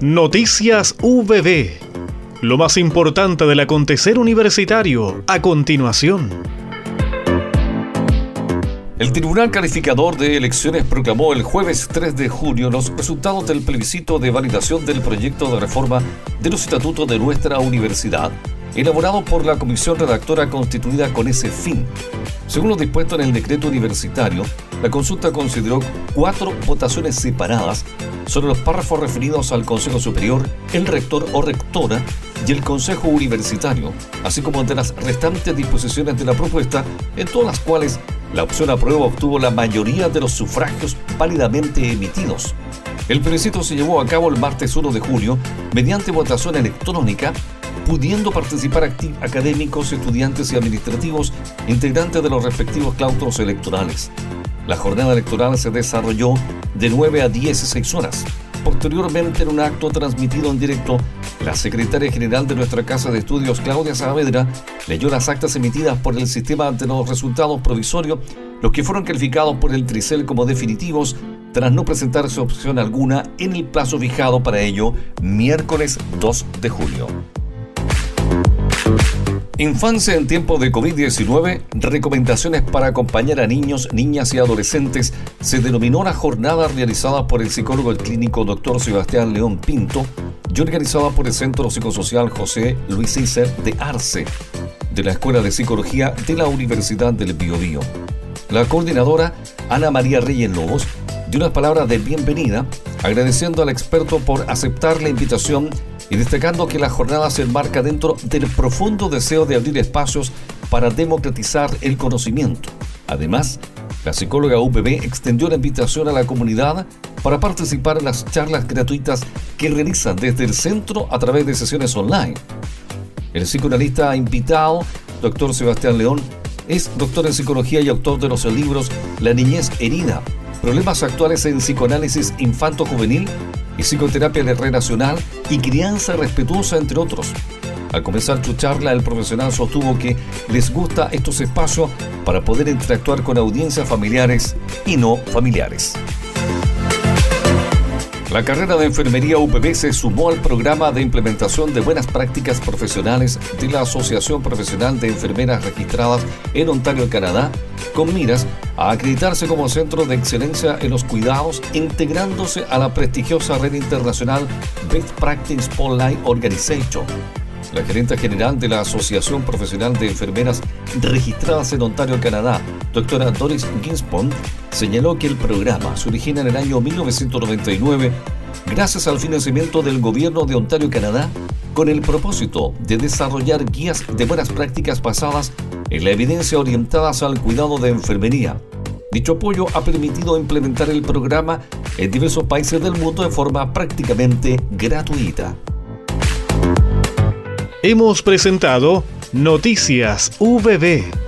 Noticias VB. Lo más importante del acontecer universitario a continuación. El Tribunal Calificador de Elecciones proclamó el jueves 3 de junio los resultados del plebiscito de validación del proyecto de reforma de los estatutos de nuestra universidad, elaborado por la comisión redactora constituida con ese fin. Según lo dispuesto en el decreto universitario, la consulta consideró cuatro votaciones separadas sobre los párrafos referidos al Consejo Superior, el rector o rectora y el Consejo Universitario, así como de las restantes disposiciones de la propuesta, en todas las cuales la opción aprueba obtuvo la mayoría de los sufragios válidamente emitidos. El plebiscito se llevó a cabo el martes 1 de julio mediante votación electrónica pudiendo participar académicos, estudiantes y administrativos integrantes de los respectivos claustros electorales. La jornada electoral se desarrolló de 9 a 16 horas. Posteriormente, en un acto transmitido en directo, la secretaria general de nuestra Casa de Estudios, Claudia Saavedra, leyó las actas emitidas por el sistema de los resultados provisorios, los que fueron calificados por el Tricel como definitivos, tras no presentarse opción alguna en el plazo fijado para ello, miércoles 2 de julio. Infancia en tiempo de COVID-19, recomendaciones para acompañar a niños, niñas y adolescentes, se denominó la jornada realizada por el psicólogo clínico Dr. Sebastián León Pinto y organizada por el Centro Psicosocial José Luis Cícer de Arce, de la Escuela de Psicología de la Universidad del Biobío. La coordinadora Ana María Reyes Lobos dio unas palabras de bienvenida, agradeciendo al experto por aceptar la invitación y destacando que la jornada se enmarca dentro del profundo deseo de abrir espacios para democratizar el conocimiento. Además, la psicóloga UPB extendió la invitación a la comunidad para participar en las charlas gratuitas que realizan desde el centro a través de sesiones online. El psicoanalista invitado, doctor Sebastián León, es doctor en psicología y autor de los libros La niñez herida, problemas actuales en psicoanálisis infanto-juvenil y psicoterapia relacional y crianza respetuosa, entre otros. Al comenzar su charla, el profesional sostuvo que les gusta estos espacios para poder interactuar con audiencias familiares y no familiares. La carrera de enfermería UPB se sumó al programa de implementación de buenas prácticas profesionales de la Asociación Profesional de Enfermeras Registradas en Ontario, Canadá, con miras a acreditarse como centro de excelencia en los cuidados, integrándose a la prestigiosa red internacional Best Practice Spotlight Organization. La gerente general de la Asociación Profesional de Enfermeras Registradas en Ontario, Canadá, doctora Doris Ginsbond, señaló que el programa se origina en el año 1999 gracias al financiamiento del gobierno de Ontario, Canadá, con el propósito de desarrollar guías de buenas prácticas basadas en la evidencia orientadas al cuidado de enfermería. Dicho apoyo ha permitido implementar el programa en diversos países del mundo de forma prácticamente gratuita. Hemos presentado Noticias VB